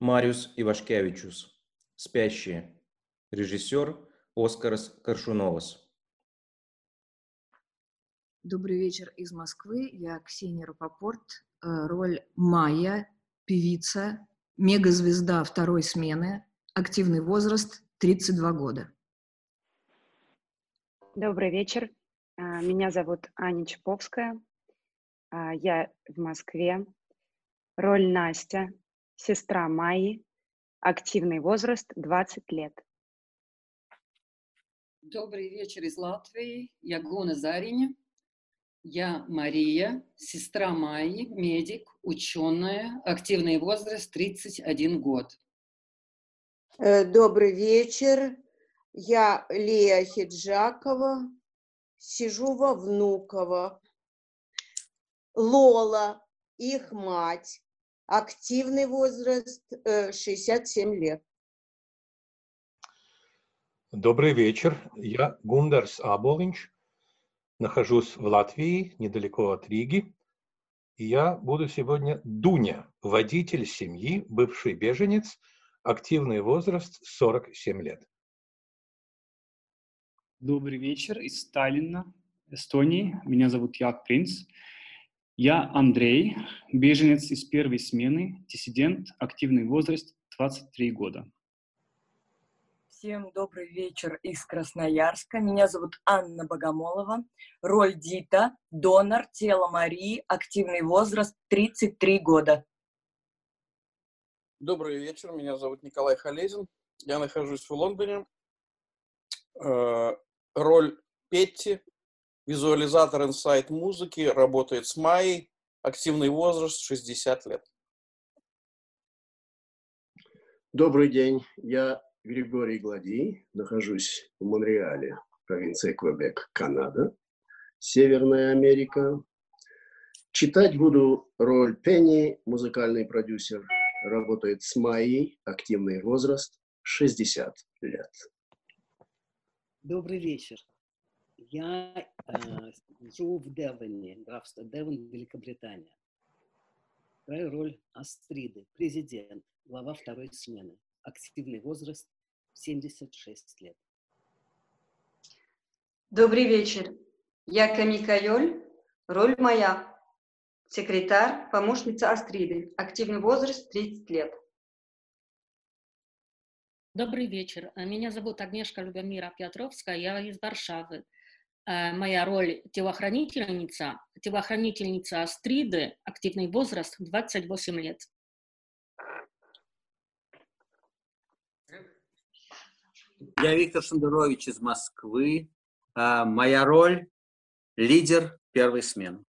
Мариус Ивашкевичус. Спящие. Режиссер Оскарас Коршуновас. Добрый вечер из Москвы. Я Ксения Рапопорт. Э, роль Майя, певица, мегазвезда второй смены, активный возраст 32 года. Добрый вечер. А, меня зовут Аня Чаповская. А, я в Москве. Роль Настя, сестра Майи, активный возраст 20 лет. Добрый вечер из Латвии. Я Гуна Зариня. Я Мария, сестра Майи, медик, ученая, активный возраст 31 год. Э, добрый вечер. Я Лея Хиджакова, сижу во Внуково. Лола, их мать, активный возраст 67 э, лет. Добрый вечер. Я Гундарс Аболинч. Нахожусь в Латвии, недалеко от Риги. И я буду сегодня Дуня, водитель семьи, бывший беженец, активный возраст 47 лет. Добрый вечер из Сталина, Эстонии. Меня зовут Як Принц. Я Андрей, беженец из первой смены, диссидент, активный возраст 23 года. Всем добрый вечер из Красноярска. Меня зовут Анна Богомолова. Роль Дита, донор, тело Марии, активный возраст 33 года. Добрый вечер, меня зовут Николай Халезин. Я нахожусь в Лондоне. Э, роль Петти, визуализатор инсайт музыки, работает с Майей, активный возраст 60 лет. Добрый день, я Григорий Гладий, нахожусь в Монреале, провинция Квебек, Канада, Северная Америка. Читать буду роль Пенни, музыкальный продюсер, работает с Майей, активный возраст 60 лет. Добрый вечер. Я э, живу в Девоне, графство Девон, Великобритания. Играю роль Астриды, президент, глава второй смены. Активный возраст 76 лет. Добрый вечер. Я Камика Йоль, роль моя. Секретарь, помощница Астриды. Активный возраст 30 лет. Добрый вечер. Меня зовут Агнешка Любомира Петровская, я из Варшавы. Э, моя роль телохранительница, телохранительница Астриды, активный возраст 28 лет. Я Виктор Шендерович из Москвы. А, моя роль – лидер первой смены.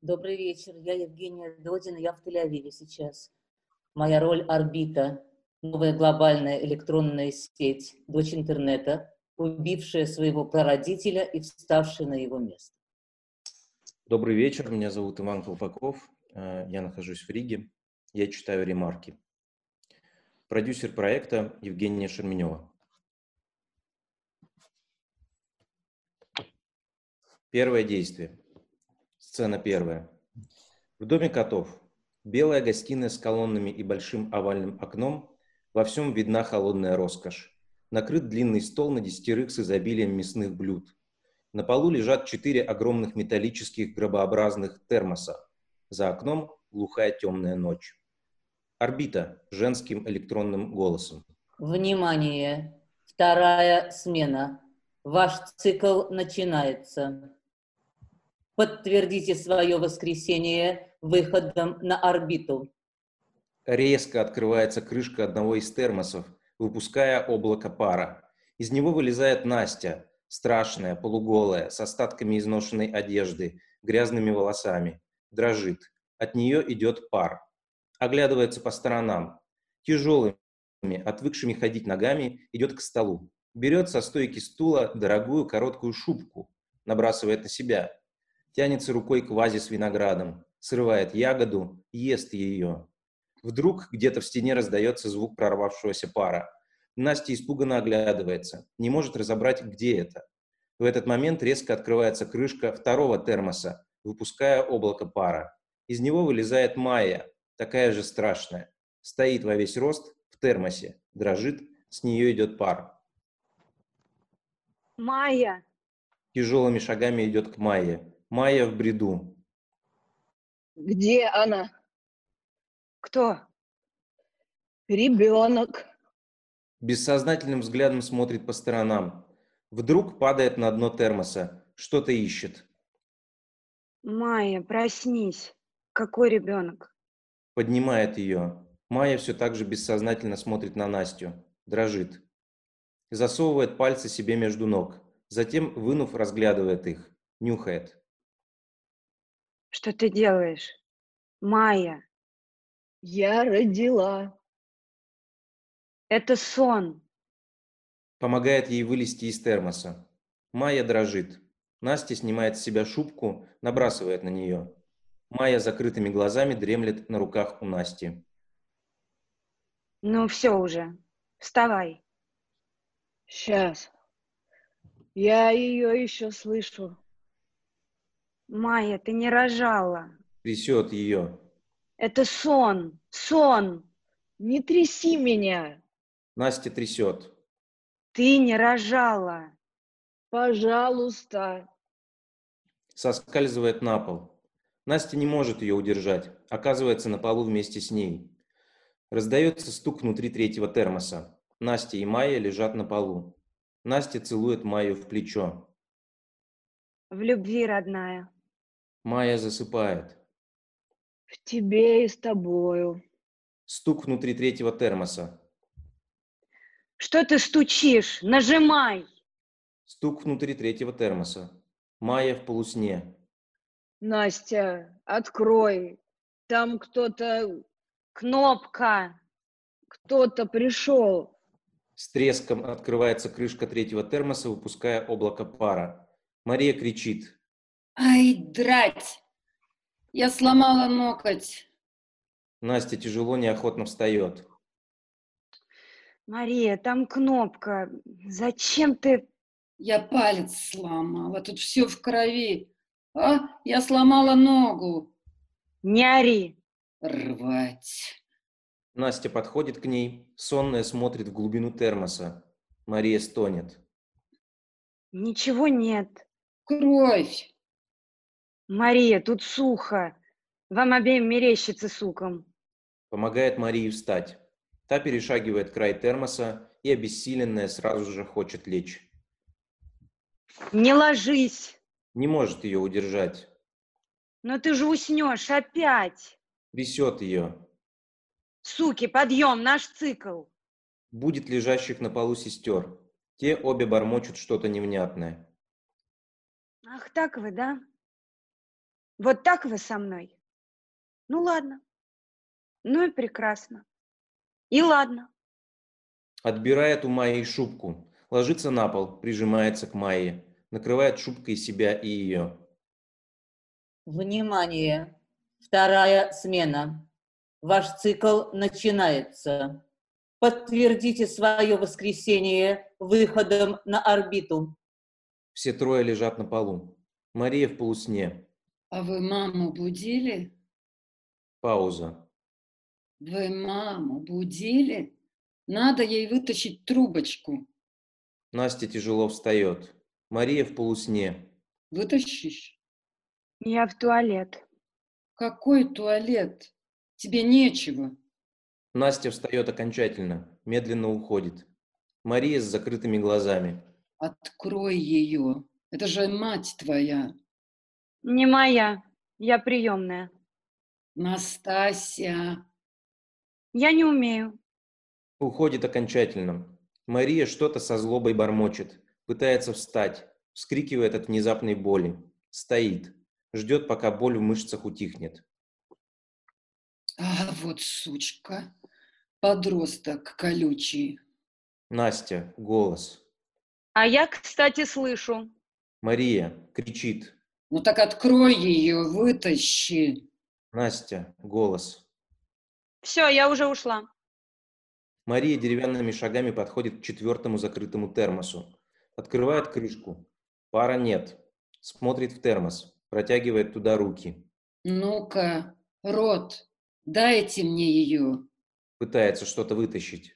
Добрый вечер, я Евгения Додина, я в Тель-Авиве сейчас. Моя роль – орбита, новая глобальная электронная сеть, дочь интернета, убившая своего прародителя и вставшая на его место. Добрый вечер, меня зовут Иван Колпаков, э, я нахожусь в Риге, я читаю ремарки. Продюсер проекта Евгения Шерменева. Первое действие. Сцена первая. В доме котов. Белая гостиная с колоннами и большим овальным окном. Во всем видна холодная роскошь. Накрыт длинный стол на десятерых с изобилием мясных блюд. На полу лежат четыре огромных металлических гробообразных термоса. За окном глухая темная ночь. Орбита женским электронным голосом. Внимание! Вторая смена. Ваш цикл начинается. Подтвердите свое воскресение выходом на орбиту. Резко открывается крышка одного из термосов, выпуская облако пара. Из него вылезает Настя, страшная, полуголая, с остатками изношенной одежды, грязными волосами. Дрожит. От нее идет пар оглядывается по сторонам, тяжелыми, отвыкшими ходить ногами, идет к столу. Берет со стойки стула дорогую короткую шубку, набрасывает на себя. Тянется рукой к вазе с виноградом, срывает ягоду, ест ее. Вдруг где-то в стене раздается звук прорвавшегося пара. Настя испуганно оглядывается, не может разобрать, где это. В этот момент резко открывается крышка второго термоса, выпуская облако пара. Из него вылезает Майя, такая же страшная. Стоит во весь рост в термосе, дрожит, с нее идет пар. Майя, Тяжелыми шагами идет к Майе. Майя в бреду. Где она? Кто? Ребенок. Бессознательным взглядом смотрит по сторонам. Вдруг падает на дно термоса. Что-то ищет. Майя, проснись. Какой ребенок? Поднимает ее. Майя все так же бессознательно смотрит на Настю. Дрожит. Засовывает пальцы себе между ног. Затем, вынув, разглядывает их. Нюхает. Что ты делаешь? Майя, Я родила. это сон. Помогает ей вылезти из термоса. Майя дрожит. Настя снимает с себя шубку, набрасывает на нее. Майя закрытыми глазами дремлет на руках у Насти. Ну все уже. Вставай. Сейчас. Я ее еще слышу. Майя, ты не рожала. Трясет ее. Это сон. Сон. Не тряси меня. Настя трясет. Ты не рожала. Пожалуйста. Соскальзывает на пол. Настя не может ее удержать. Оказывается на полу вместе с ней. Раздается стук внутри третьего термоса. Настя и Майя лежат на полу. Настя целует Майю в плечо. В любви, родная. Майя засыпает. В тебе и с тобою. Стук внутри третьего термоса. Что ты стучишь? Нажимай. Стук внутри третьего термоса. Майя в полусне. Настя, открой. Там кто-то, Кнопка. кто-то пришел. С треском открывается крышка третьего термоса, выпуская облако пара. Мария кричит. Ай, драть! Я сломала ноготь. Настя тяжело, неохотно встает. Мария, там кнопка. Зачем ты... Я палец сломала, тут все в крови. А, я сломала ногу. Не ори. Рвать. Настя подходит к ней, сонная смотрит в глубину термоса. Мария стонет. Ничего нет. Кровь. Мария, тут сухо. Вам обеим мерещится суком. Помогает Марии встать. Та перешагивает край термоса и, обессиленная, сразу же хочет лечь. Не ложись. Не может ее удержать. Но ты же уснешь опять. Трясет ее. Суки, подъем, наш цикл. Будет лежащих на полу сестер. Те обе бормочут что-то невнятное. Ах, так вы, да? Вот так вы со мной? Ну ладно. Ну и прекрасно. И ладно. Отбирает у Майи шубку. Ложится на пол, прижимается к Майе. Накрывает шубкой себя и ее. Внимание! Вторая смена. Ваш цикл начинается. Подтвердите свое воскресение выходом на орбиту. Все трое лежат на полу. Мария в полусне. А вы маму будили? Пауза. Вы маму будили? Надо ей вытащить трубочку. Настя тяжело встает. Мария в полусне. Вытащишь? Я в туалет. Какой туалет? Тебе нечего. Настя встает окончательно, медленно уходит. Мария с закрытыми глазами. Открой ее. Это же мать твоя. Не моя. Я приемная. Настасья. Я не умею. Уходит окончательно. Мария что-то со злобой бормочет. Пытается встать. Вскрикивает от внезапной боли. Стоит. Ждет, пока боль в мышцах утихнет. А вот сучка. Подросток колючий. Настя. Голос. А я, кстати, слышу. Мария. Кричит. Ну так открой ее, вытащи. Настя. Голос. Все, я уже ушла. Мария деревянными шагами подходит к четвертому закрытому термосу. Открывает крышку. Пара нет. Смотрит в термос. Протягивает туда руки. Ну-ка, рот, дайте мне ее. Пытается что-то вытащить.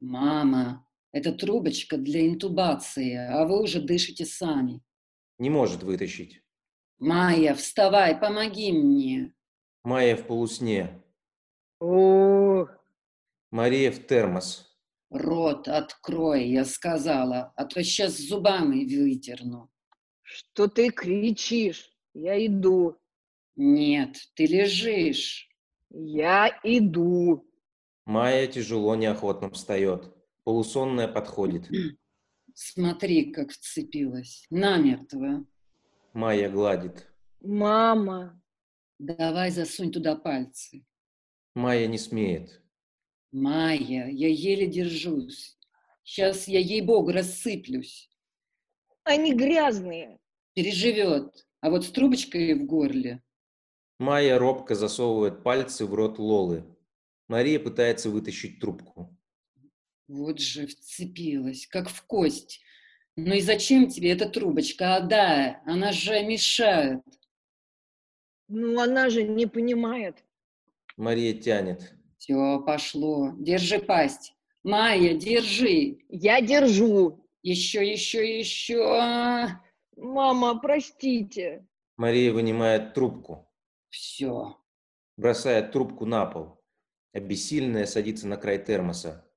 Мама, это трубочка для интубации, а вы уже дышите сами. Не может вытащить. Майя, вставай, помоги мне. Майя в полусне. О, Мария в термос. Рот открой, я сказала, а то сейчас зубами выдерну. что ты кричишь? Я иду. Нет, ты лежишь. Я иду. Майя тяжело, неохотно встает. Полусонная подходит. Смотри, как вцепилась. Намертво. Майя гладит. Мама, Давай засунь туда пальцы. Майя не смеет. Майя, я еле держусь. Сейчас я, ей-богу, рассыплюсь. они грязные. Переживет. А вот с трубочкой в горле. Майя робко засовывает пальцы в рот Лолы. Мария пытается вытащить трубку. Вот же вцепилась, как в кость. Ну и зачем тебе эта трубочка? А да, она же мешает. Ну, она же не понимает. Мария тянет. Все, пошло. Держи пасть. Майя, держи. Я держу. Еще, еще, еще. Мама, простите. Мария вынимает трубку. Все. Бросает трубку на пол. Обессиленная садится на край термоса.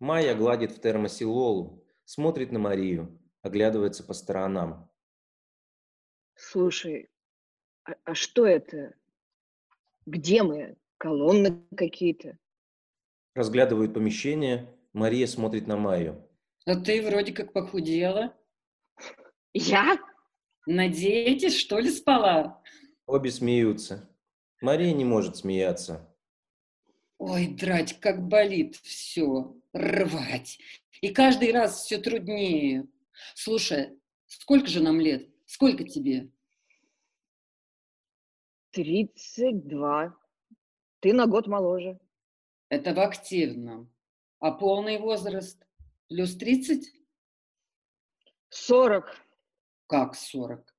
Майя гладит в термосе Лолу, смотрит на Марию, оглядывается по сторонам. Слушай, а, а что это? Где мы? Колонны какие-то? Разглядывают помещение, Мария смотрит на Майю. А ты вроде как похудела. Я? Надеетесь, что ли, спала? Обе смеются. Мария не может смеяться. Ой, драть, как болит все, рвать. И каждый раз все труднее. Слушай, сколько же нам лет? Сколько тебе? Тридцать два. Ты на год моложе. Это в активном. А полный возраст? Плюс 30? Сорок. Как 40?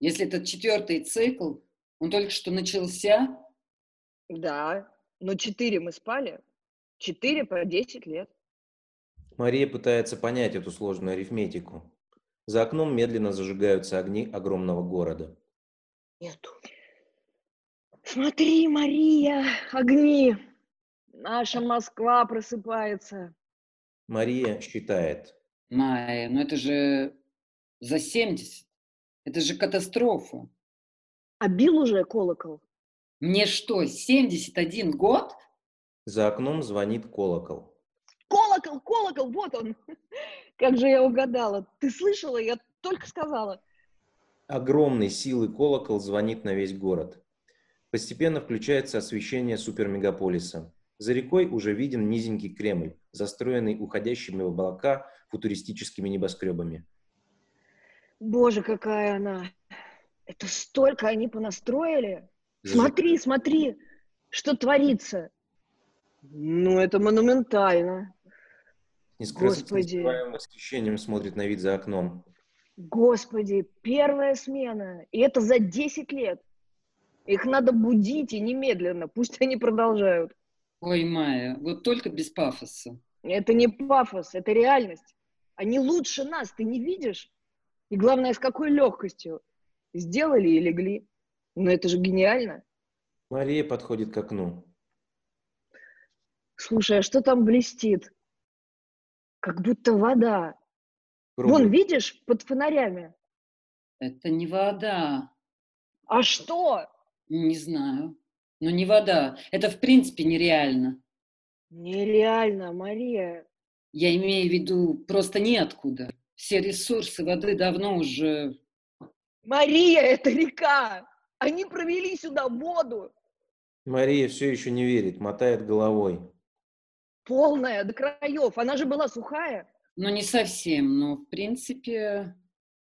Если это четвертый цикл, он только что начался, Да. Но четыре мы спали. Четыре по десять лет. Мария пытается понять эту сложную арифметику. За окном медленно зажигаются огни огромного города. Нету. Смотри, Мария, огни. Наша Москва просыпается. Мария считает. Майя, ну это же за 70. Это же катастрофа. А бил уже колокол? Мне что, 71 год? За окном звонит колокол. Колокол, колокол, вот он. Как же я угадала. Ты слышала? Я только сказала. Огромной силы колокол звонит на весь город. Постепенно включается освещение супермегаполиса. За рекой уже виден низенький Кремль, застроенный уходящими в облака футуристическими небоскребами. Боже, какая она. Это столько они понастроили. Смотри, смотри, что творится. Ну, это монументально. Скрыть- с Господи. восхищением смотрит на вид за окном. Господи, первая смена. И это за 10 лет. Их надо будить и немедленно. Пусть они продолжают. Ой, Майя, вот только без пафоса. Это не пафос, это реальность. Они лучше нас, ты не видишь? И главное, с какой легкостью. Сделали и легли. Но это же гениально. Мария подходит к окну. Слушай, а что там блестит? Как будто вода. Пробуй. Вон, видишь, под фонарями. Это не вода. А что? Не знаю. Но не вода. Это в принципе нереально. Нереально, Мария. Я имею в виду просто неоткуда. Все ресурсы воды давно уже... Мария, это река. Они провели сюда воду. Мария все еще не верит, мотает головой. Полная, до краев. Она же была сухая. Ну, не совсем, но в принципе...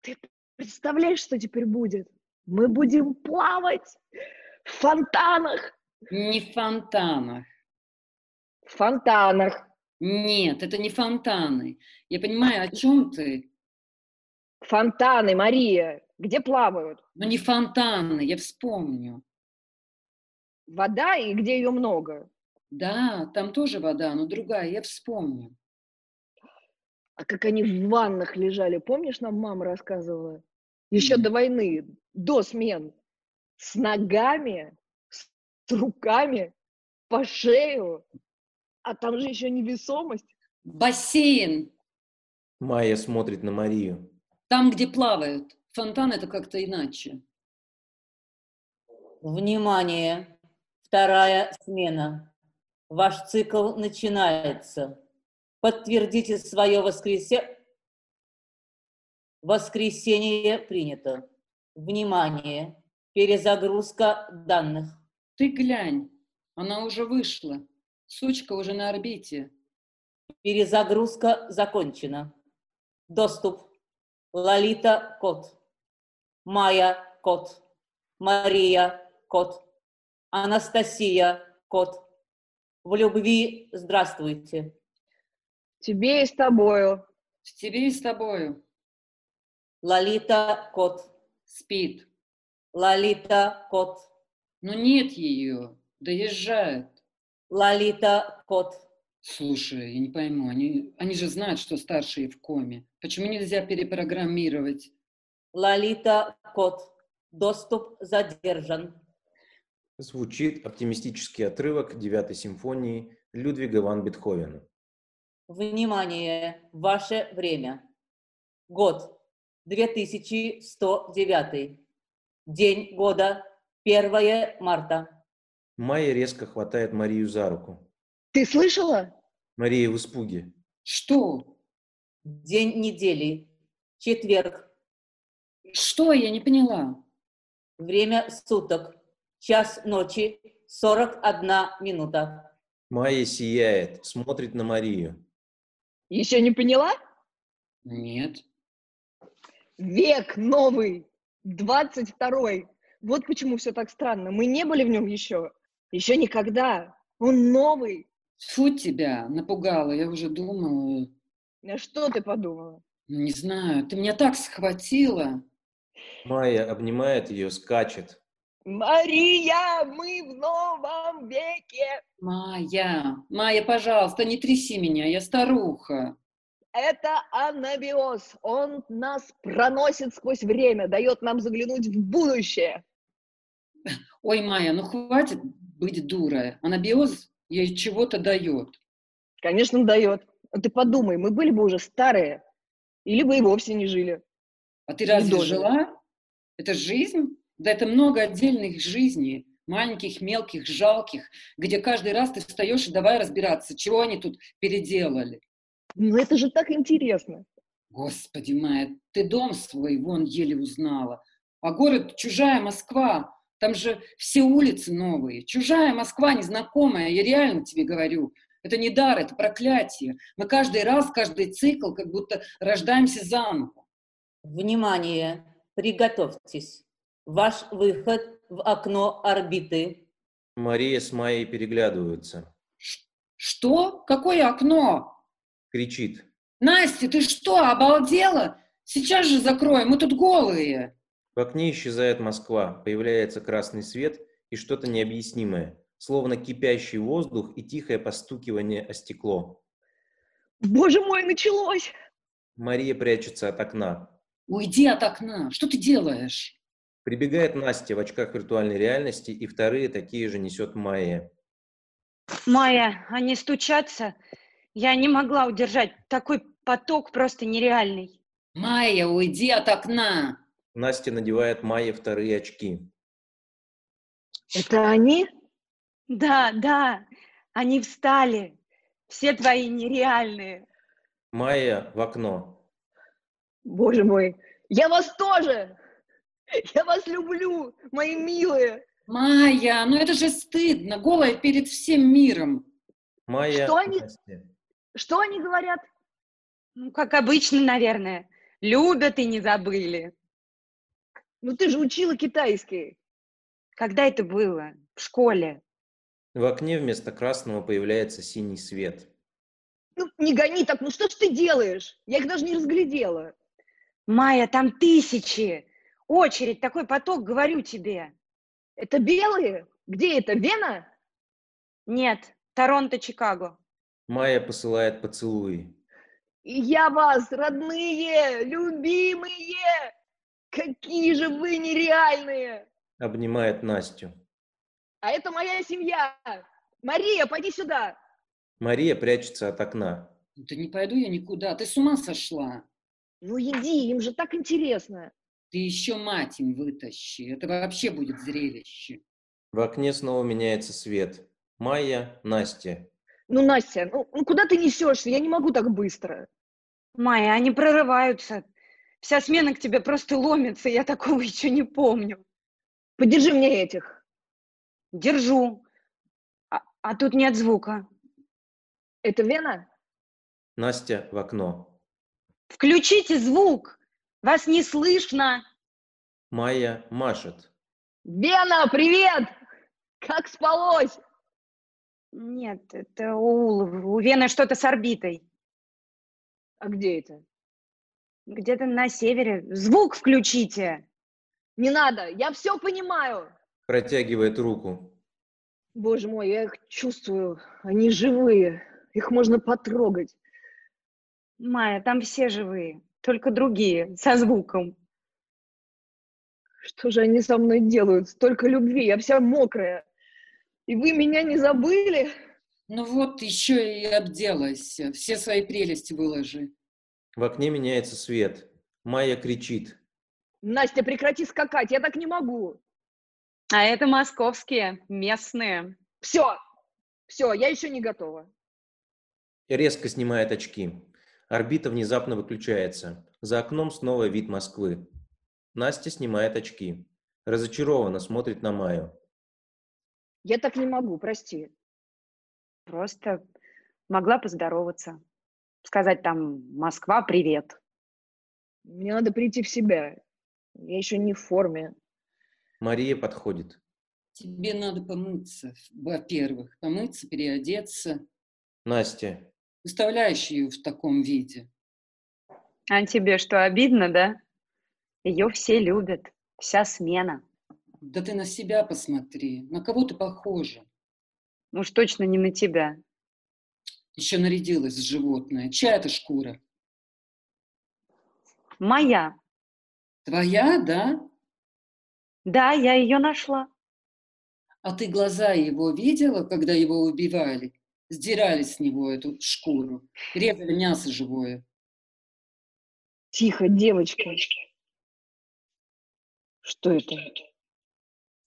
Ты представляешь, что теперь будет? Мы будем плавать в фонтанах. Не в фонтанах. В фонтанах. Нет, это не фонтаны. Я понимаю, о чем ты. Фонтаны, Мария. Где плавают? Но не фонтаны, я вспомню. вода и где ее много. Да, там тоже вода, но другая, я вспомню. А как они в ваннах лежали, помнишь, нам мама рассказывала? Еще до войны, до смен. С ногами, с руками, по шею. А там же еще невесомость. Бассейн, Майя смотрит на Марию. там, где плавают. Фонтан это как-то иначе. Внимание! Вторая смена. Ваш цикл начинается. Подтвердите свое воскресе... Воскресенье принято. Внимание! Перезагрузка данных. Ты глянь, она уже вышла. Сучка уже на орбите. Перезагрузка закончена. Доступ. Лолита – код. Майя – код. Мария – код. Анастасия – код. В любви здравствуйте. Тебе и с тобою. С тебе и с тобою. Лолита – код. Спит. Лолита – код. Но нет ее. Доезжает. Лолита – код. Слушай, я не пойму, они, они же знают, что старшие в коме. Почему нельзя перепрограммировать? Лолита – код. Доступ задержан. Звучит оптимистический отрывок девятой симфонии Людвига ван Бетховена. Внимание! Ваше время. Год 2109. День года 1 марта. Майя резко хватает Марию за руку. Ты слышала? Мария в испуге. Что? День недели. Четверг. Что? Я не поняла. Время суток. Час ночи. 41 минута. Майя сияет, смотрит на Марию. Еще не поняла? Нет. Век новый, 22-й. Вот почему все так странно. Мы не были в нем еще. Еще никогда. Он новый. Фу тебя, напугала, я уже думала. А что ты подумала? Не знаю, ты меня так схватила. Майя обнимает ее, скачет. Мария, мы в новом веке. Майя, Майя, пожалуйста, не тряси меня, я старуха. Это анабиоз. Он нас проносит сквозь время, дает нам заглянуть в будущее. Ой, Майя, ну хватит быть дурой. Анабиоз ей чего-то дает. Конечно, дает. А ты подумай, мы были бы уже старые, или бы и вовсе не жили. А ты разве жила? Это жизнь? Да это много отдельных жизней, маленьких, мелких, жалких, где каждый раз ты встаешь и давай разбираться, чего они тут переделали. Ну это же так интересно. Господи, Майя, ты дом свой вон еле узнала. А город чужая Москва. Там же все улицы новые. Чужая Москва, незнакомая. Я реально тебе говорю. Это не дар, это проклятие. Мы каждый раз, каждый цикл, как будто рождаемся заново. Внимание! Приготовьтесь. Ваш выход в окно орбиты. Мария с Майей переглядываются. Что? Какое окно? Кричит. Настя, ты что, обалдела? Сейчас же закроем, мы тут голые. В окне исчезает Москва, появляется красный свет и что-то необъяснимое, словно кипящий воздух и тихое постукивание о стекло. Боже мой, началось! Мария прячется от окна. Уйди от окна, что ты делаешь? Прибегает Настя в очках виртуальной реальности, и вторые такие же несет Майя. Майя, они стучатся. Я не могла удержать. Такой поток просто нереальный. Майя, уйди от окна. Настя надевает Майе вторые очки. Это они? Да, да, они встали. Все твои нереальные. Майя в окно. Боже мой, я вас тоже! Я вас люблю, мои милые! Майя, ну это же стыдно, голая перед всем миром. Майя Что они-. Что они говорят? Ну, как обычно, наверное. Любят и не забыли. Ну ты же учила китайский. Когда это было? В школе. В окне вместо красного появляется синий свет. Ну не гони так, ну что ж ты делаешь? Я их даже не разглядела. Майя, там тысячи. Очередь, такой поток, говорю тебе. Это белые? Где это, Вена? Нет, Торонто, Чикаго. Майя посылает поцелуи. И я вас, родные, любимые! Какие же вы нереальные! Обнимает Настю. А это моя семья! Мария, пойди сюда! Мария прячется от окна. Да не пойду я никуда, ты с ума сошла. Ну иди, им же так интересно. Ты еще мать им вытащи, это вообще будет зрелище. В окне снова меняется свет. Майя, Настя. Ну, Настя, ну, ну куда ты несешься? Я не могу так быстро. Майя, они прорываются. Вся смена к тебе просто ломится, я такого еще не помню. Подержи мне этих. Держу. А, а тут нет звука. Это Вена? Настя в окно. Включите звук! Вас не слышно! Майя машет. Вена, привет! Как спалось? Нет, это у, у Вены что-то с орбитой. А где это? Где-то на севере. Звук включите! Не надо, я все понимаю. Протягивает руку. Боже мой, я их чувствую. Они живые. Их можно потрогать. Майя, там все живые, только другие, со звуком. Что же они со мной делают? Столько любви, я вся мокрая. И вы меня не забыли? Ну вот, еще и обделайся. Все свои прелести выложи. В окне меняется свет. Майя кричит. Настя, прекрати скакать, я так не могу. А это московские, местные. Все, все, я еще не готова. Резко снимает очки. Орбита внезапно выключается. За окном снова вид Москвы. Настя снимает очки. Разочарованно смотрит на Майю. Я так не могу, прости. Просто могла поздороваться. Сказать там «Москва, привет». Мне надо прийти в себя. Я еще не в форме. Мария подходит. Тебе надо помыться, во-первых. Помыться, переодеться. Настя. Выставляешь ее в таком виде. А тебе что, обидно, да? Ее все любят. Вся смена. Да ты на себя посмотри. На кого ты похожа? Уж точно не на тебя. Еще нарядилась животное. Чья это шкура? Моя. Твоя, да? Да, я ее нашла. А ты глаза его видела, когда его убивали? Сдирали с него эту шкуру, резали мясо живое. Тихо, девочка. Что это?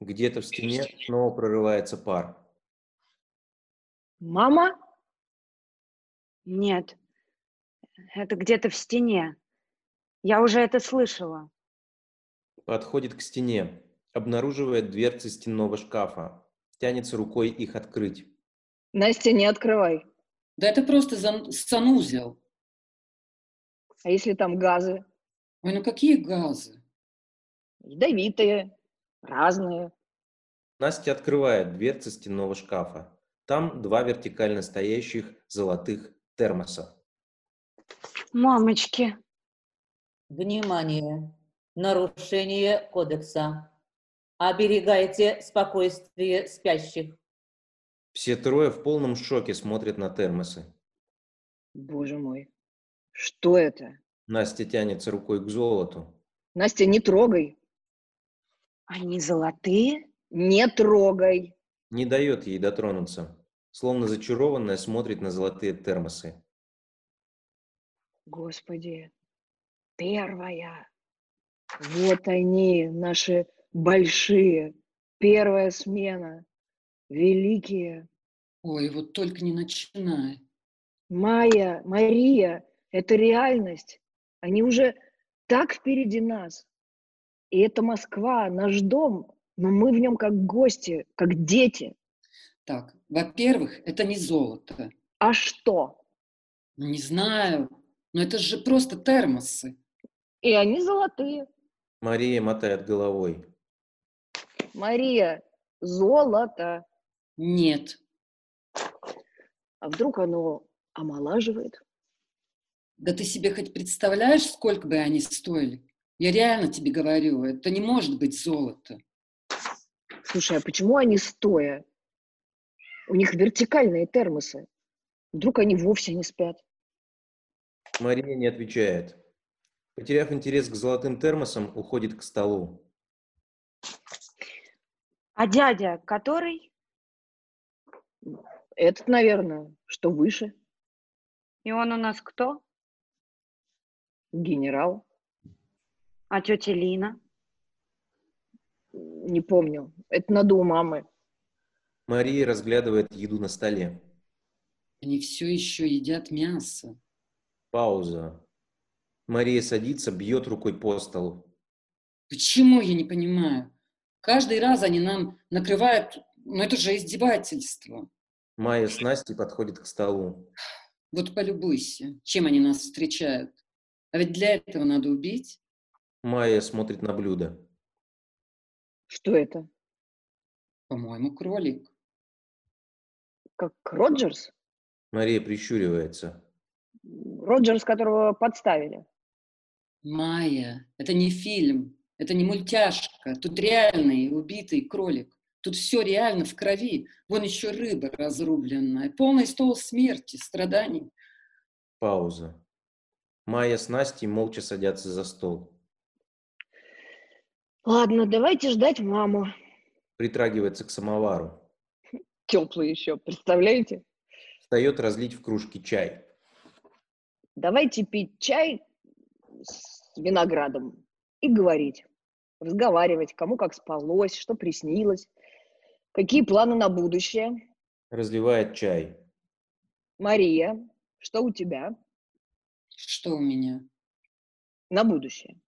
Где-то в стене снова прорывается пар. Мама? Нет, это где-то в стене. Я уже это слышала. Подходит к стене, обнаруживает дверцы стенного шкафа, тянется рукой их открыть. Настя, не открывай. Да это просто зан- санузел. А если там газы? Ой, ну какие газы? Ядовитые, разные. Настя открывает дверцы стенного шкафа. Там два вертикально стоящих золотых термоса. Мамочки. Внимание! Нарушение кодекса. Оберегайте спокойствие спящих. Все трое в полном шоке смотрят на термосы. Боже мой, что это? Настя тянется рукой к золоту. Настя, не трогай. Они золотые? Не трогай. Не дает ей дотронуться. Словно зачарованная смотрит на золотые термосы. Господи, первая. Вот они, наши большие. Первая смена. Великие. Ой, вот только не начинай. Майя, Мария, это реальность. Они уже так впереди нас. И это Москва, наш дом, но мы в нем как гости, как дети. Так, во-первых, это не золото. А что? Не знаю, но это же просто термосы. И они золотые. Мария мотает головой. Мария, золото. Нет. А вдруг оно омолаживает? Да ты себе хоть представляешь, сколько бы они стоили? Я реально тебе говорю, это не может быть золото. Слушай, а почему они стоя? У них вертикальные термосы. Вдруг они вовсе не спят? Мария не отвечает. Потеряв интерес к золотым термосам, уходит к столу. А дядя который? Этот, наверное, что выше. И он у нас кто? Генерал. А тетя Лина? Не помню. Это надо у мамы. Мария разглядывает еду на столе. Они все еще едят мясо. Пауза. Мария садится, бьет рукой по столу. Почему, я не понимаю? Каждый раз они нам накрывают... Ну это же издевательство. Майя с Настей подходит к столу. Вот полюбуйся, чем они нас встречают. А ведь для этого надо убить. Майя смотрит на блюдо. Что это? По-моему, кролик. Как Роджерс? Мария прищуривается. Роджерс, которого подставили. Майя, это не фильм, это не мультяшка. Тут реальный убитый кролик. Тут все реально в крови. Вон еще рыба разрубленная. Полный стол смерти, страданий. Пауза. Майя с Настей молча садятся за стол. Ладно, давайте ждать маму. Притрагивается к самовару. Теплый еще, представляете? Встает разлить в кружке чай. Давайте пить чай с виноградом и говорить, разговаривать, кому как спалось, что приснилось, какие планы на будущее. Разливает чай. Мария, что у тебя Что у меня? на будущее?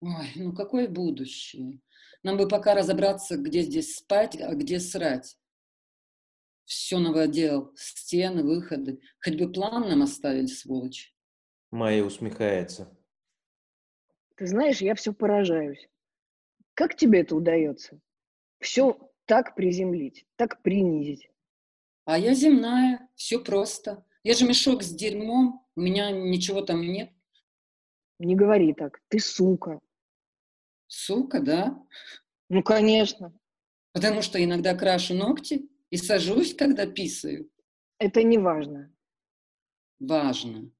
Ой, ну какое будущее? Нам бы пока разобраться, где здесь спать, а где срать. Все новодел, стены, выходы. Хоть бы план нам оставили, сволочь. Майя усмехается. Ты знаешь, я все поражаюсь. Как тебе это удается? Все так приземлить, так принизить. А я земная, все просто. Я же мешок с дерьмом, у меня ничего там нет. Не говори так, ты сука. Сука, да? Ну, конечно. Потому что иногда крашу ногти и сажусь, когда писаю. Это не важно. Важно.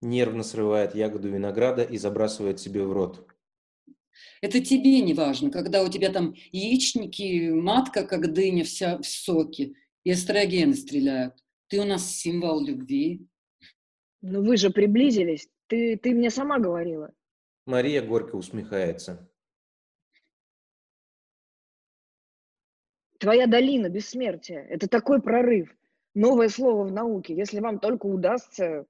Нервно срывает ягоду винограда и забрасывает себе в рот. Это тебе не важно, когда у тебя там яичники, матка, как дыня, вся в соке, и эстрогены стреляют. Ты у нас символ любви. Ну вы же приблизились. Ты, ты мне сама говорила. Мария горько усмехается. Твоя долина бессмертия – это такой прорыв. Новое слово в науке. Если вам только удастся...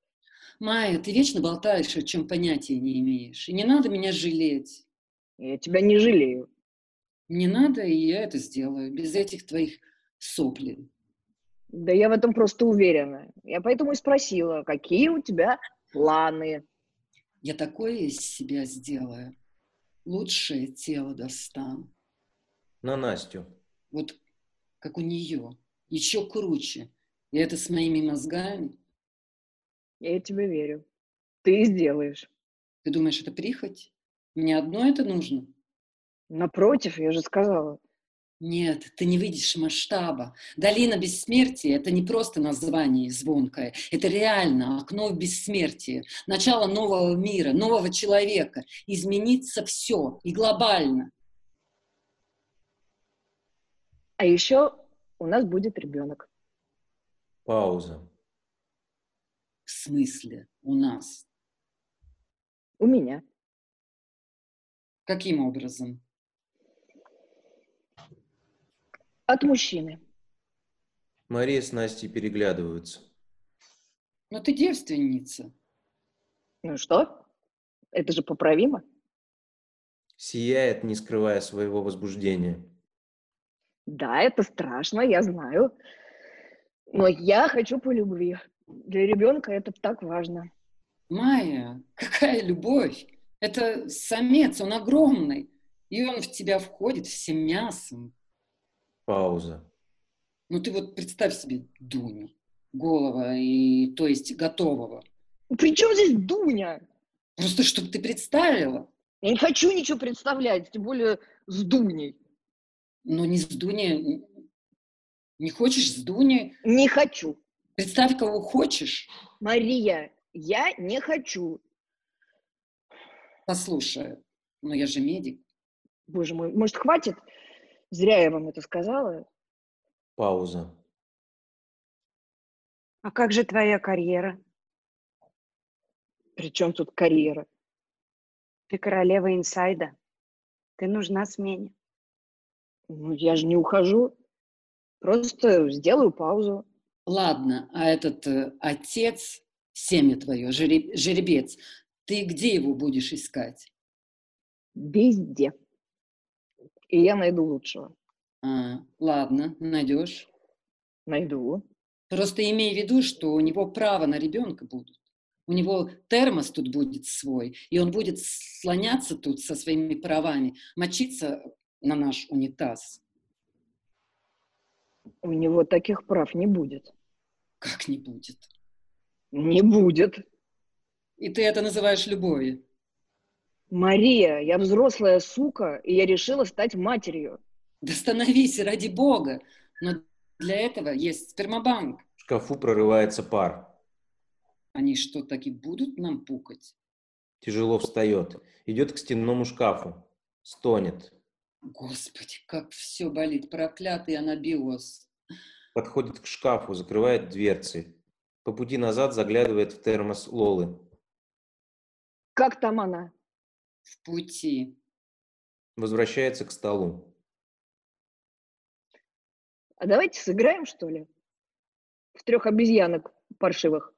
Майя, ты вечно болтаешь, о чем понятия не имеешь. И не надо меня жалеть. Я тебя не жалею. Не надо, и я это сделаю. Без этих твоих соплей. Да я в этом просто уверена. Я поэтому и спросила, какие у тебя планы? Я такое из себя сделаю. Лучшее тело достану. На Настю. Вот как у нее. Еще круче. И это с моими мозгами. Я тебе верю. Ты сделаешь. Ты думаешь, это прихоть? Мне одно это нужно? Напротив, я же сказала. Нет, ты не видишь масштаба. Долина бессмертия – это не просто название звонкое. Это реально окно в бессмертие. Начало нового мира, нового человека. Изменится все и глобально. А еще у нас будет ребенок. Пауза. В смысле у нас? У меня. Каким образом? От мужчины. Мария с Настей переглядываются. Но ты девственница. Ну что? Это же поправимо. Сияет, не скрывая своего возбуждения. Да, это страшно, я знаю. Но я хочу по любви. Для ребенка это так важно. Майя, какая любовь! Это самец, он огромный. И он в тебя входит всем мясом. Пауза. Ну ты вот представь себе Дуню, голого и, то есть, готового. При чем здесь Дуня? Просто чтобы ты представила. Я не хочу ничего представлять, тем более с Дуней. Ну, не с Дуней. Не хочешь с Дуней? Не хочу. Представь, кого хочешь. Мария, я не хочу. Послушай, ну я же медик. Боже мой, может, хватит? Зря я вам это сказала. Пауза. А как же твоя карьера? При чем тут карьера? Ты королева инсайда. Ты нужна смене. Ну, я же не ухожу. Просто сделаю паузу. Ладно, а этот э, отец, семя твое, жереб- жеребец, ты где его будешь искать? Везде. И я найду лучшего. А, ладно, найдешь. Найду. Просто имей в виду, что у него право на ребенка будут. У него термос тут будет свой, и он будет слоняться тут со своими правами, мочиться на наш унитаз. У него таких прав не будет. Как не будет? Не будет. И ты это называешь любовью? Мария, я взрослая сука, и я решила стать матерью. Да становись, ради бога. Но для этого есть спермобанк. В шкафу прорывается пар. Они что, так и будут нам пукать? Тяжело встает. Идет к стенному шкафу. Стонет. Господи, как все болит, проклятый анабиоз. Подходит к шкафу, закрывает дверцы. По пути назад заглядывает в термос Лолы. Как там она? В пути. Возвращается к столу. А давайте сыграем, что ли? В трех обезьянок паршивых.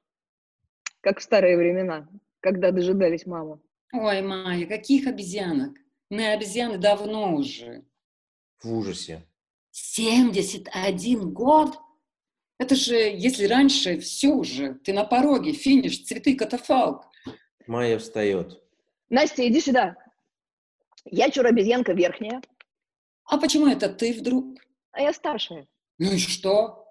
Как в старые времена, когда дожидались маму. Ой, Майя, каких обезьянок? Мы обезьяны давно уже. В ужасе. 71 год? Это же, если раньше, все уже, ты на пороге, финиш, цветы, катафалк. Майя встает. Настя, иди сюда. Я чур-обезьянка верхняя, А почему это ты вдруг? а я старшая. Ну и что?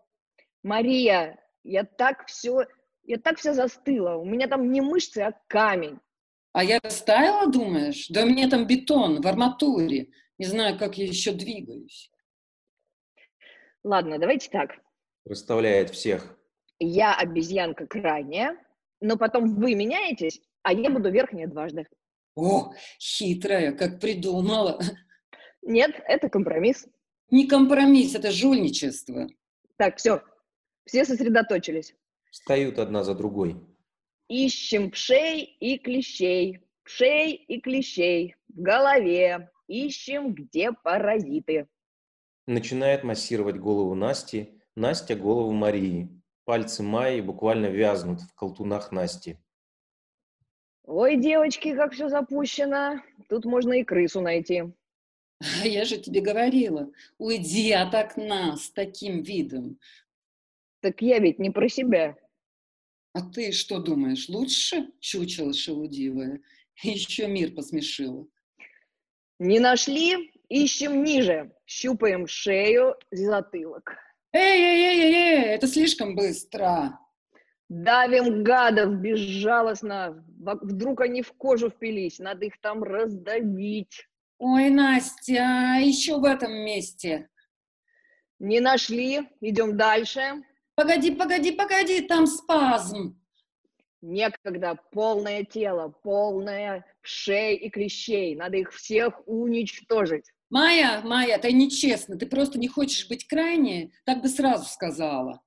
Мария, я так все, я так вся застыла. У меня там не мышцы, а камень. А я растаяла, думаешь? Да у меня там бетон в арматуре. Не знаю, как я еще двигаюсь. Ладно, давайте так. Расставляет всех. Я обезьянка крайняя, но потом вы меняетесь, а я буду верхняя дважды. О, хитрая, как придумала. Нет, это компромисс. Не компромисс, это жульничество. Так, все. Все сосредоточились. Встают одна за другой. Ищем пшей и клещей. Пшей и клещей. В голове. Ищем, где паразиты. Начинает массировать голову Насти, Настя голову Марии. Пальцы Майи буквально вязнут в колтунах Насти. Ой, девочки, как все запущено. Тут можно и крысу найти. А Я же тебе говорила, уйди от окна с таким видом. Так я ведь не про себя. А ты что думаешь, лучше чучело шелудивое? Еще мир посмешила. Не нашли? Ищем ниже. Щупаем шею, затылок. Эй-эй-эй-эй, это слишком быстро. Давим гадов безжалостно. Вдруг они в кожу впились. Надо их там раздавить. Ой, Настя, а еще в этом месте. Не нашли? Идем дальше. Погоди, погоди, погоди, там спазм. Некогда полное тело, полное шеи и клещей. Надо их всех уничтожить. Майя, Майя, это нечестно. Ты просто не хочешь быть крайней, так бы сразу сказала.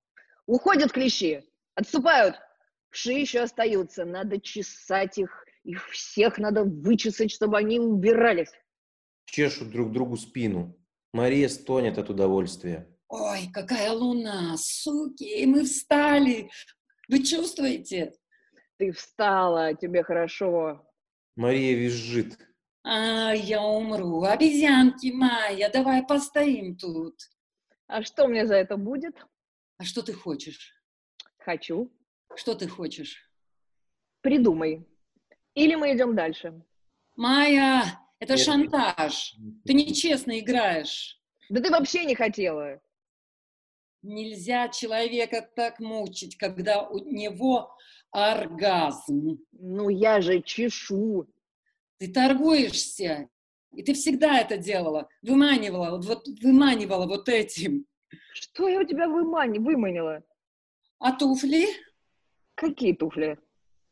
Уходят клещи, отступают. Вши еще остаются. Надо чесать их. Их всех надо вычесать, чтобы они убирались. Чешут друг другу спину. Мария стонет от удовольствия. Ой, какая луна, суки, мы встали. Вы чувствуете? Ты встала, тебе хорошо. Мария визжит. А, я умру. Обезьянки, Майя, давай постоим тут. А что мне за это будет? А что ты хочешь? Хочу. Что ты хочешь? Придумай. Или мы идем дальше. Майя, это Нет. шантаж. Ты нечестно играешь. Да ты вообще не хотела. Нельзя человека так мучить, когда у него оргазм. Ну я же чешу. Ты торгуешься. И ты всегда это делала, выманивала, вот, вот выманивала вот этим. Что я у тебя вымани, выманила? А туфли? Какие туфли?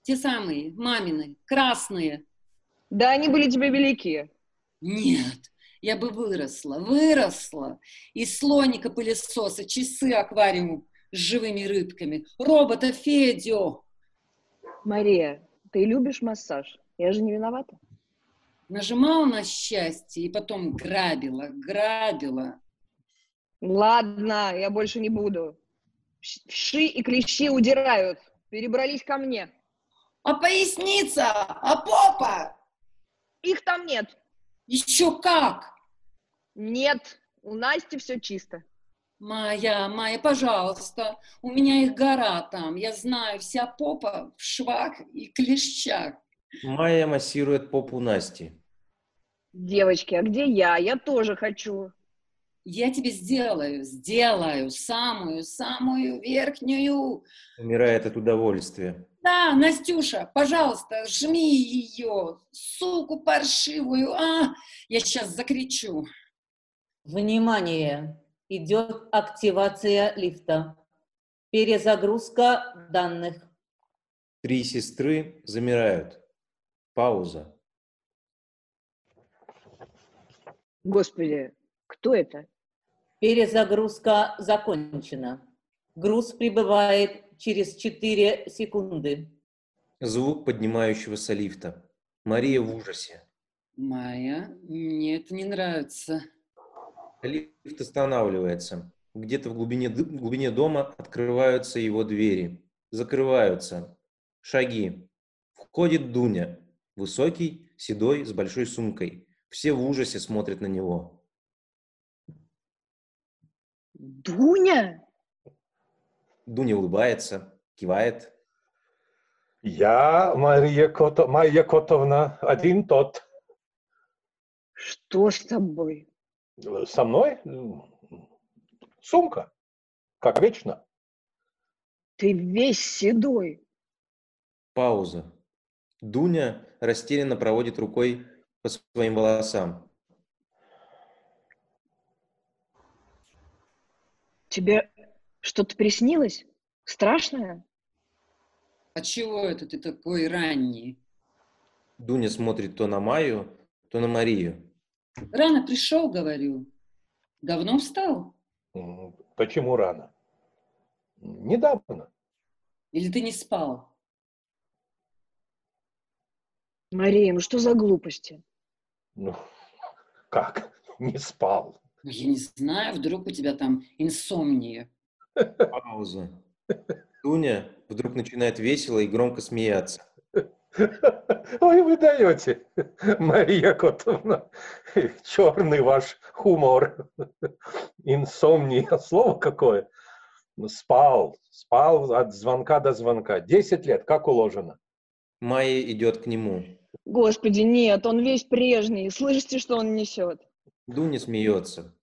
Те самые, мамины, красные. Да они были тебе велики. Нет, я бы выросла, выросла. Из слоника пылесоса, часы аквариум с живыми рыбками, робота Федю. Мария, ты любишь массаж? Я же не виновата. Нажимала на счастье и потом грабила, грабила. Ладно, я больше не буду. Вши и клещи удирают. Перебрались ко мне. А поясница? А попа? Их там нет. Еще как? Нет, у Насти все чисто. Майя, Майя, пожалуйста, у меня их гора там. Я знаю, вся попа в швах и клещах. Майя массирует попу Насти. Девочки, а где я? Я тоже хочу. Я тебе сделаю, сделаю самую, самую верхнюю. Умирает от удовольствия. Да, Настюша, пожалуйста, жми ее, суку паршивую. А, я сейчас закричу. Внимание! Идет активация лифта. Перезагрузка данных. Три сестры замирают. Пауза. Господи, кто это? Перезагрузка закончена. Груз прибывает через 4 секунды. Звук поднимающегося лифта. Мария в ужасе. Майя, мне это не нравится. Лифт останавливается. Где-то в глубине, д- глубине дома открываются его двери. Закрываются. Шаги. Входит Дуня. Высокий, седой, с большой сумкой. Все в ужасе смотрят на него. Дуня? Дуня улыбается, кивает. Я, Мария, Кото... Майя Котовна, один тот. Что с тобой? Со мной сумка, как вечно. Ты весь седой. Пауза. Дуня растерянно проводит рукой по своим волосам. Тебе что-то приснилось? Страшное? А чего это ты такой ранний? Дуня смотрит то на Майю, то на Марию. Рано пришел, говорю. Давно встал? Почему рано? Недавно. Или ты не спал? Мария, ну что за глупости? Ну, как? Не спал. Ну, Я не знаю, вдруг у тебя там инсомния. Пауза. Дуня вдруг начинает весело и громко смеяться. Ой, вы даете, Мария Котовна. Черный ваш хумор. Инсомния, слово какое. Спал, спал от звонка до звонка. Десять лет, как уложено. Майя идет к нему. Господи, нет, он весь прежний. Слышите, что он несет? Дуня смеется.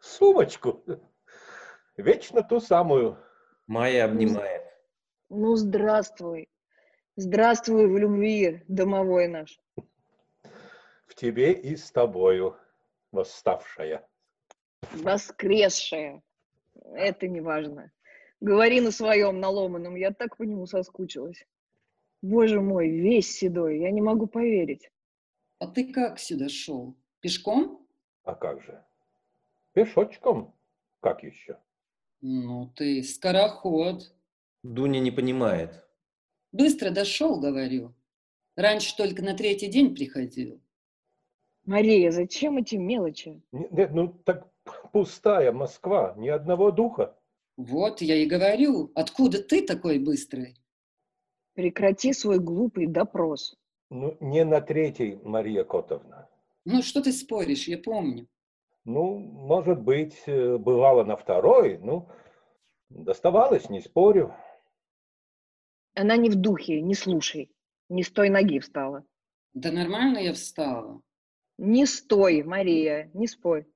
Сумочку. Вечно ту самую. Майя обнимает. Ну, здравствуй. Здравствуй в любви, домовой наш. В тебе и с тобою, восставшая. Воскресшая. Это не важно. Говори на своем, на ломаном. Я так по нему соскучилась. Боже мой, весь седой. Я не могу поверить. А ты как сюда шел? Пешком? А как же? Пешочком? Как еще? Ну, ты скороход. Дуня не понимает. Быстро дошел, говорю. Раньше только на третий день приходил. Мария, зачем эти мелочи? Не- Нет, ну так пустая Москва, ни одного духа. Вот я и говорю, откуда ты такой быстрый? Прекрати свой глупый допрос. Ну, не на третий, Мария Котовна. Ну, что ты споришь, я помню. Ну, может быть, э, бывало на второй, ну, доставалось, не спорю. Она не в духе, не слушай. Не с той ноги встала. Да нормально я встала. Не стой, Мария, не спорь.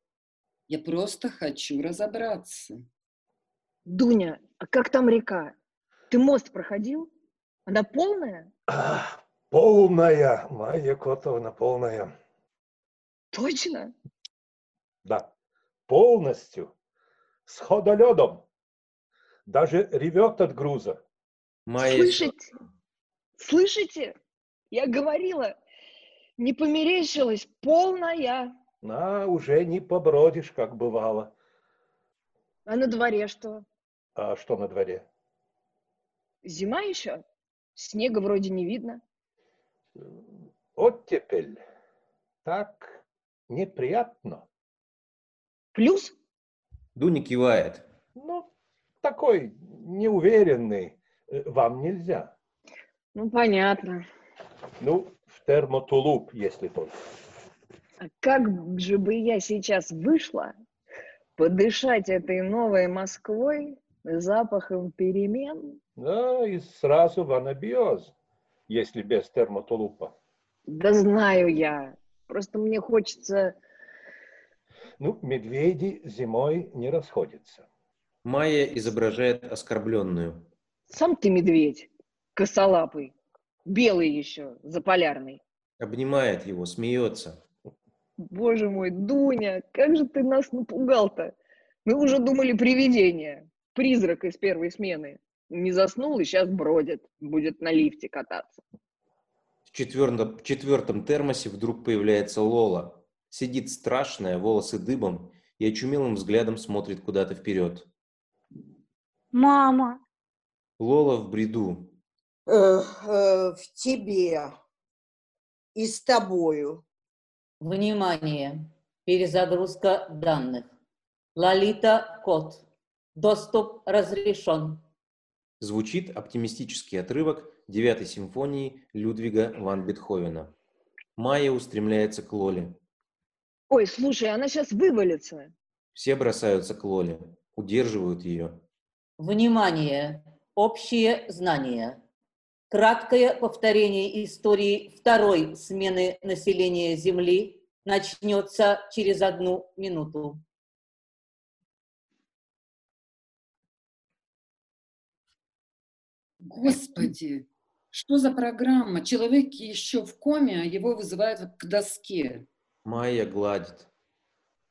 Я просто хочу разобраться. Дуня, а как там река? Ты мост проходил? Она полная? Полная, Мария Котовна, полная. Точно? Да, полностью, с ходоледом. Даже ревет от груза. Майя... Слышите? Слышите? Я говорила, не померещилась, полная. А, уже не побродишь, как бывало. А на дворе что? А что на дворе? Зима еще? Снега вроде не видно. Оттепель. Так неприятно. Плюс? Дуня кивает. Ну, такой неуверенный. Э, Вам нельзя. Ну, понятно. Ну, в термотулуп, если только. А как же бы я сейчас вышла подышать этой новой Москвой, запахом перемен? Да, и сразу в анабиоз, если без термотулупа. Да знаю я. Просто мне хочется... Ну, медведи зимой не расходятся. Майя изображает оскорбленную. Сам ты медведь, косолапый, белый еще, заполярный. Обнимает его, смеется. Боже мой, Дуня, как же ты нас напугал-то? Мы уже думали привидение, призрак из первой смены. Не заснул и сейчас бродит, будет на лифте кататься. В четвертом, четвертом термосе вдруг появляется Лола. Сидит страшная, волосы дыбом и очумелым взглядом смотрит куда-то вперед. Мама, Лола в бреду. Э, э, в тебе и с тобою. Внимание! Перезагрузка данных. Лолита код. Доступ разрешен. Звучит оптимистический отрывок девятой симфонии Людвига ван Бетховена. Майя устремляется к Лоле. Ой, слушай, она сейчас вывалится. Все бросаются к Лоле, удерживают ее. Внимание! Общие знания. Краткое повторение истории второй смены населения Земли начнется через одну минуту. Господи, что за программа? Человек еще в коме, а его вызывают к доске. Майя гладит.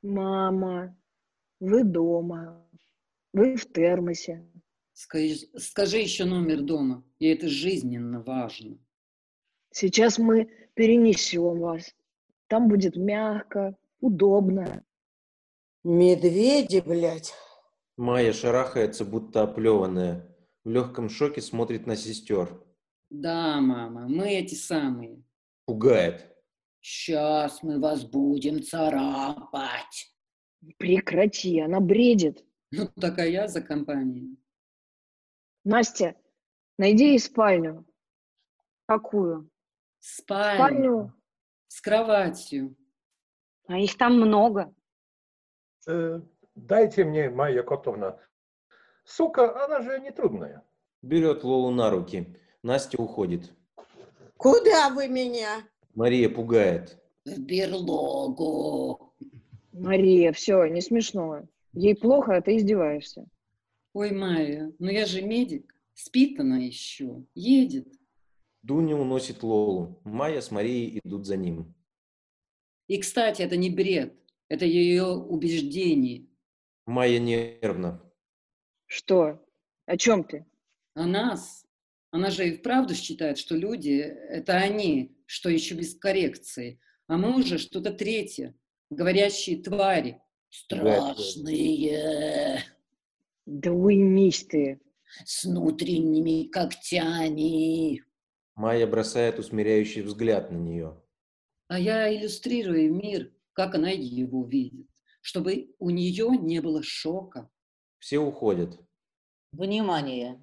Мама, вы дома, вы в термосе. Скажи, скажи еще номер дома, и это жизненно важно. Сейчас мы перенесем вас. Там будет мягко, удобно. Медведи, блядь. Майя шарахается, будто оплеванная. В легком шоке смотрит на сестер. Да, мама, мы эти самые. Пугает. Сейчас мы вас будем царапать. Прекрати, она бредит. Ну, так а я за компанию. Настя, найди ей спальню. какую? Спальню. Спальню. С кроватью. А их там много. Э, дайте мне, Майя Котовна. Сука, она же не трудная. Берет Лолу на руки. Настя уходит. Куда вы меня? Мария пугает. В берлогу. Мария, все, не смешно. Ей плохо, а ты издеваешься. Ой, Майя, ну я же медик. Спит она еще. Едет. Дуня уносит Лолу. Майя с Марией идут за ним. И, кстати, это не бред. Это ее убеждение. Майя нервно. Что? О чем ты? А нас? Она же и вправду считает, что люди – это они, что еще без коррекции. А мы уже что-то третье. Говорящие твари. Страшные. Да уймись ты. С внутренними когтями. Майя бросает усмиряющий взгляд на нее. А я иллюстрирую мир, как она его видит, чтобы у нее не было шока. Все уходят. Внимание!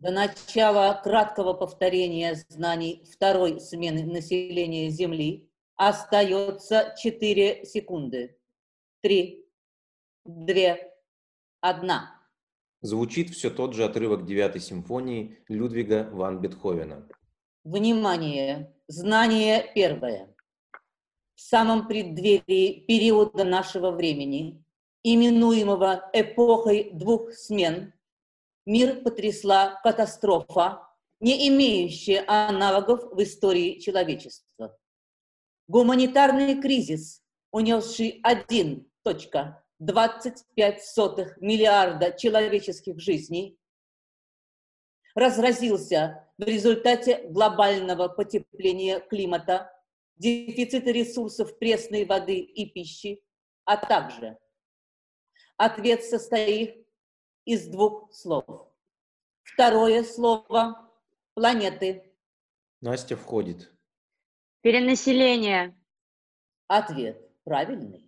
До начала краткого повторения знаний второй смены населения Земли остается 4 секунды. 3, 2, 1. Звучит все тот же отрывок девятой симфонии Людвига ван Бетховена. Внимание! Знание первое. В самом преддверии периода нашего времени, именуемого эпохой двух смен, мир потрясла катастрофа, не имеющая аналогов в истории человечества. Гуманитарный кризис, унесший 1,25 миллиарда человеческих жизней, разразился в результате глобального потепления климата, дефицита ресурсов пресной воды и пищи, а также ответ состоит из двух слов. Второе слово – планеты. Настя входит. Перенаселение. Ответ правильный.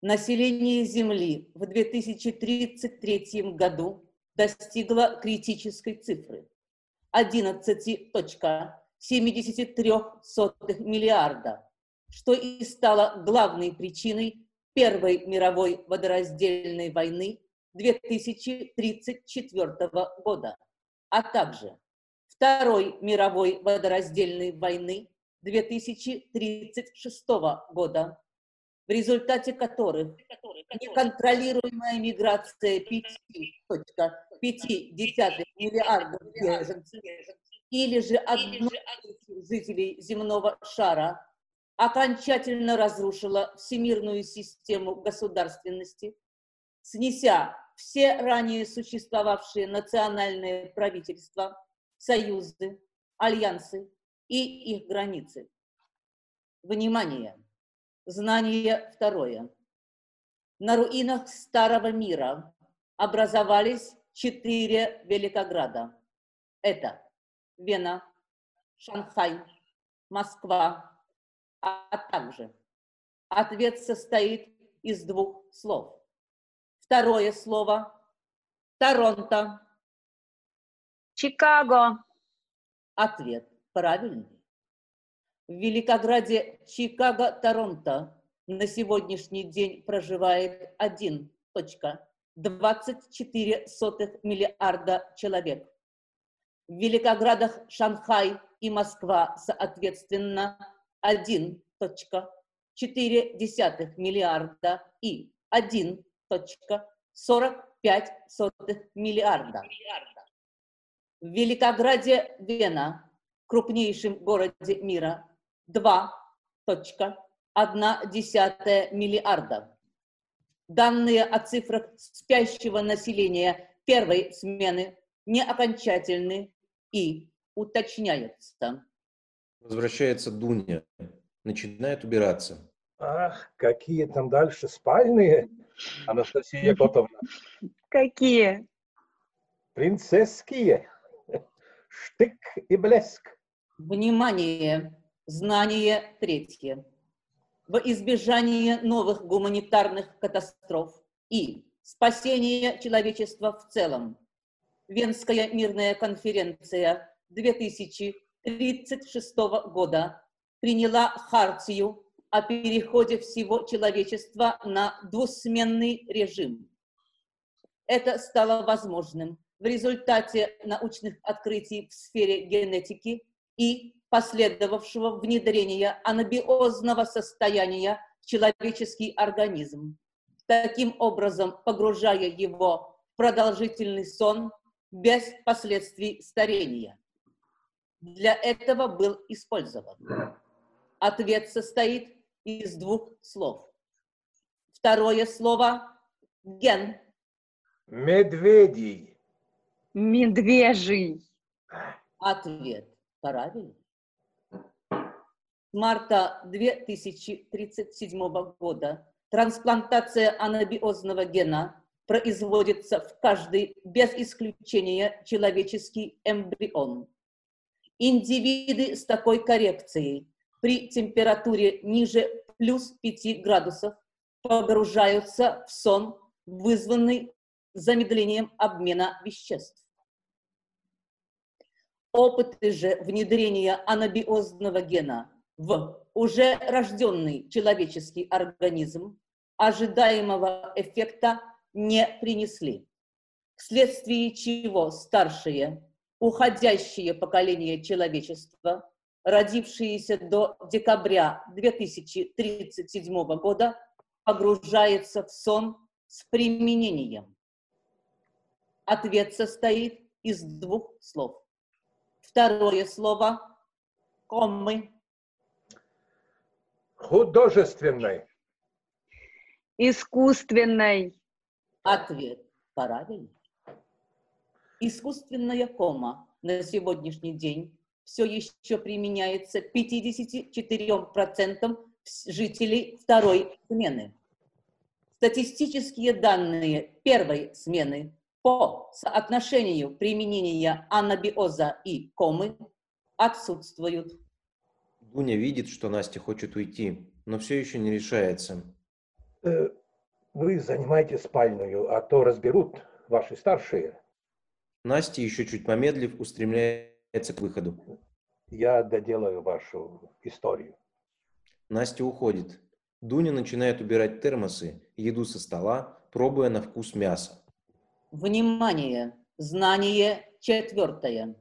Население Земли в 2033 году достигло критической цифры 11.73 миллиарда, что и стало главной причиной Первой мировой водораздельной войны 2034 года, а также Второй мировой водораздельной войны 2036 года, в результате которых неконтролируемая миграция 5,5 миллиардов беженцев или же одной жителей земного шара окончательно разрушила всемирную систему государственности, снеся все ранее существовавшие национальные правительства, союзы, альянсы и их границы. Внимание! Знание второе. На руинах Старого Мира образовались четыре Великограда. Это Вена, Шанхай, Москва, а также ответ состоит из двух слов. Второе слово – Торонто. Чикаго. Ответ правильный. В Великограде Чикаго-Торонто на сегодняшний день проживает 1,24 миллиарда человек. В Великоградах Шанхай и Москва, соответственно, 1,45 миллиарда и 1,45 миллиарда. В Великограде Вена, крупнейшем городе мира, 2,1 миллиарда. Данные о цифрах спящего населения первой смены не окончательны и уточняются. Возвращается Дуня. Начинает убираться. Ах, какие там дальше спальные, Анастасия Котовна. Какие? Принцесские. Штык и блеск. Внимание! Знание третье. В избежание новых гуманитарных катастроф и спасение человечества в целом. Венская мирная конференция 2036 года приняла хартию о переходе всего человечества на двусменный режим. Это стало возможным в результате научных открытий в сфере генетики и последовавшего внедрения анабиозного состояния в человеческий организм, таким образом погружая его в продолжительный сон без последствий старения. Для этого был использован. Ответ состоит из двух слов. Второе слово – ген. Медведей. Медвежий. Ответ правильный. С марта 2037 года трансплантация анабиозного гена производится в каждый, без исключения, человеческий эмбрион. Индивиды с такой коррекцией при температуре ниже плюс 5 градусов погружаются в сон, вызванный замедлением обмена веществ. Опыты же внедрения анабиозного гена в уже рожденный человеческий организм ожидаемого эффекта не принесли, вследствие чего старшие, уходящие поколения человечества, родившиеся до декабря 2037 года, погружается в сон с применением. Ответ состоит из двух слов. Второе слово – коммы. Художественной. Искусственной. Ответ правильный. Искусственная кома на сегодняшний день все еще применяется 54% жителей второй смены. Статистические данные первой смены по соотношению применения анабиоза и комы отсутствуют. Дуня видит, что Настя хочет уйти, но все еще не решается. Э, Вы занимаете спальную, а то разберут ваши старшие. Настя, еще чуть помедлив, устремляется к выходу. Я доделаю вашу историю. Настя уходит. Дуня начинает убирать термосы, еду со стола, пробуя на вкус мясо. Внимание! Знание четвертое.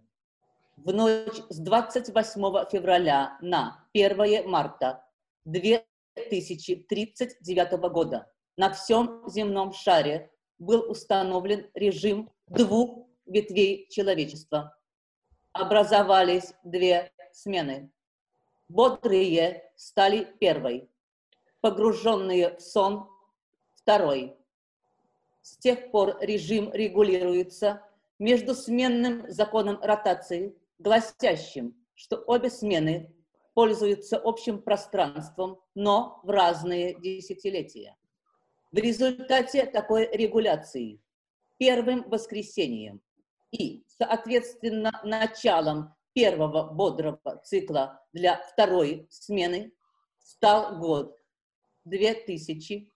В ночь с 28 февраля на 1 марта 2039 года на всем земном шаре был установлен режим двух ветвей человечества. Образовались две смены. Бодрые стали первой, погруженные в сон второй. С тех пор режим регулируется между сменным законом ротации, гласящим, что обе смены пользуются общим пространством, но в разные десятилетия. В результате такой регуляции первым воскресеньем и, соответственно, началом первого бодрого цикла для второй смены стал год 2000.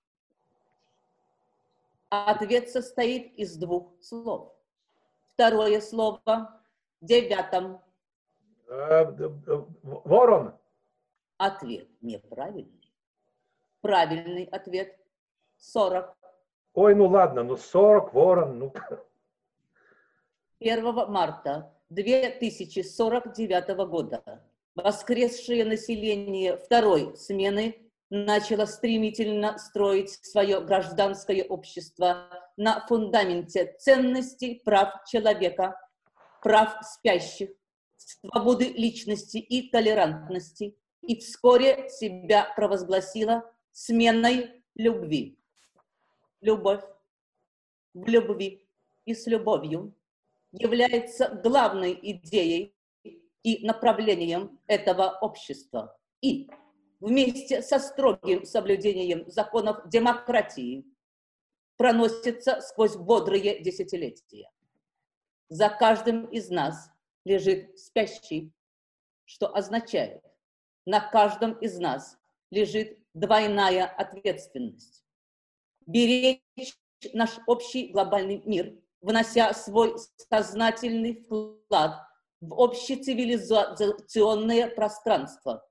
Ответ состоит из двух слов. Второе слово – девятом. Э, д- Ворон. Ответ неправильный. Правильный ответ – 40. Ой, ну ладно, ну 40, ворон, ну... 1 марта 2049 года воскресшее население второй смены начало стремительно строить свое гражданское общество на фундаменте ценностей прав человека, прав спящих, свободы личности и толерантности, и вскоре себя провозгласила сменой любви. Любовь в любви и с любовью является главной идеей и направлением этого общества. И вместе со строгим соблюдением законов демократии проносится сквозь бодрые десятилетия. За каждым из нас лежит спящий, что означает, на каждом из нас лежит двойная ответственность. Беречь наш общий глобальный мир, внося свой сознательный вклад в общецивилизационное пространство,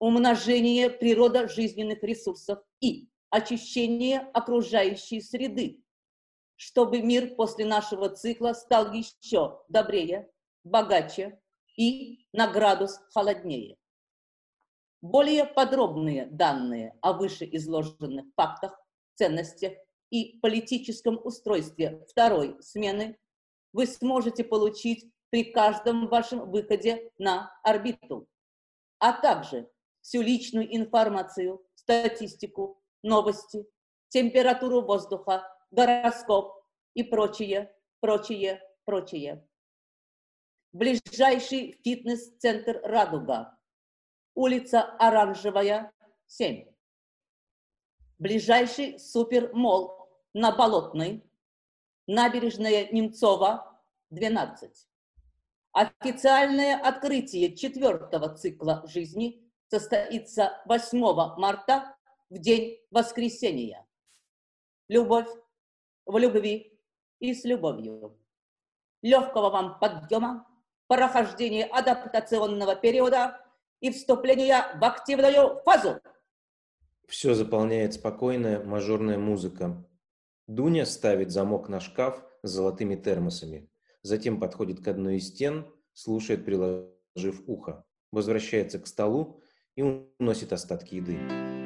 умножение природожизненных ресурсов и очищение окружающей среды, чтобы мир после нашего цикла стал еще добрее, богаче и на градус холоднее. Более подробные данные о вышеизложенных фактах, ценностях и политическом устройстве второй смены вы сможете получить при каждом вашем выходе на орбиту, а также всю личную информацию, статистику, новости, температуру воздуха, гороскоп и прочее, прочее, прочее. Ближайший фитнес-центр «Радуга», улица Оранжевая, 7. Ближайший супермол на Болотной, набережная Немцова, 12. Официальное открытие четвертого цикла жизни состоится 8 марта в день воскресения. Любовь в любви и с любовью. Легкого вам подъема, прохождения адаптационного периода и вступления в активную фазу. Все заполняет спокойная мажорная музыка. Дуня ставит замок на шкаф с золотыми термосами. Затем подходит к одной из стен, слушает, приложив ухо. Возвращается к столу и уносит остатки еды.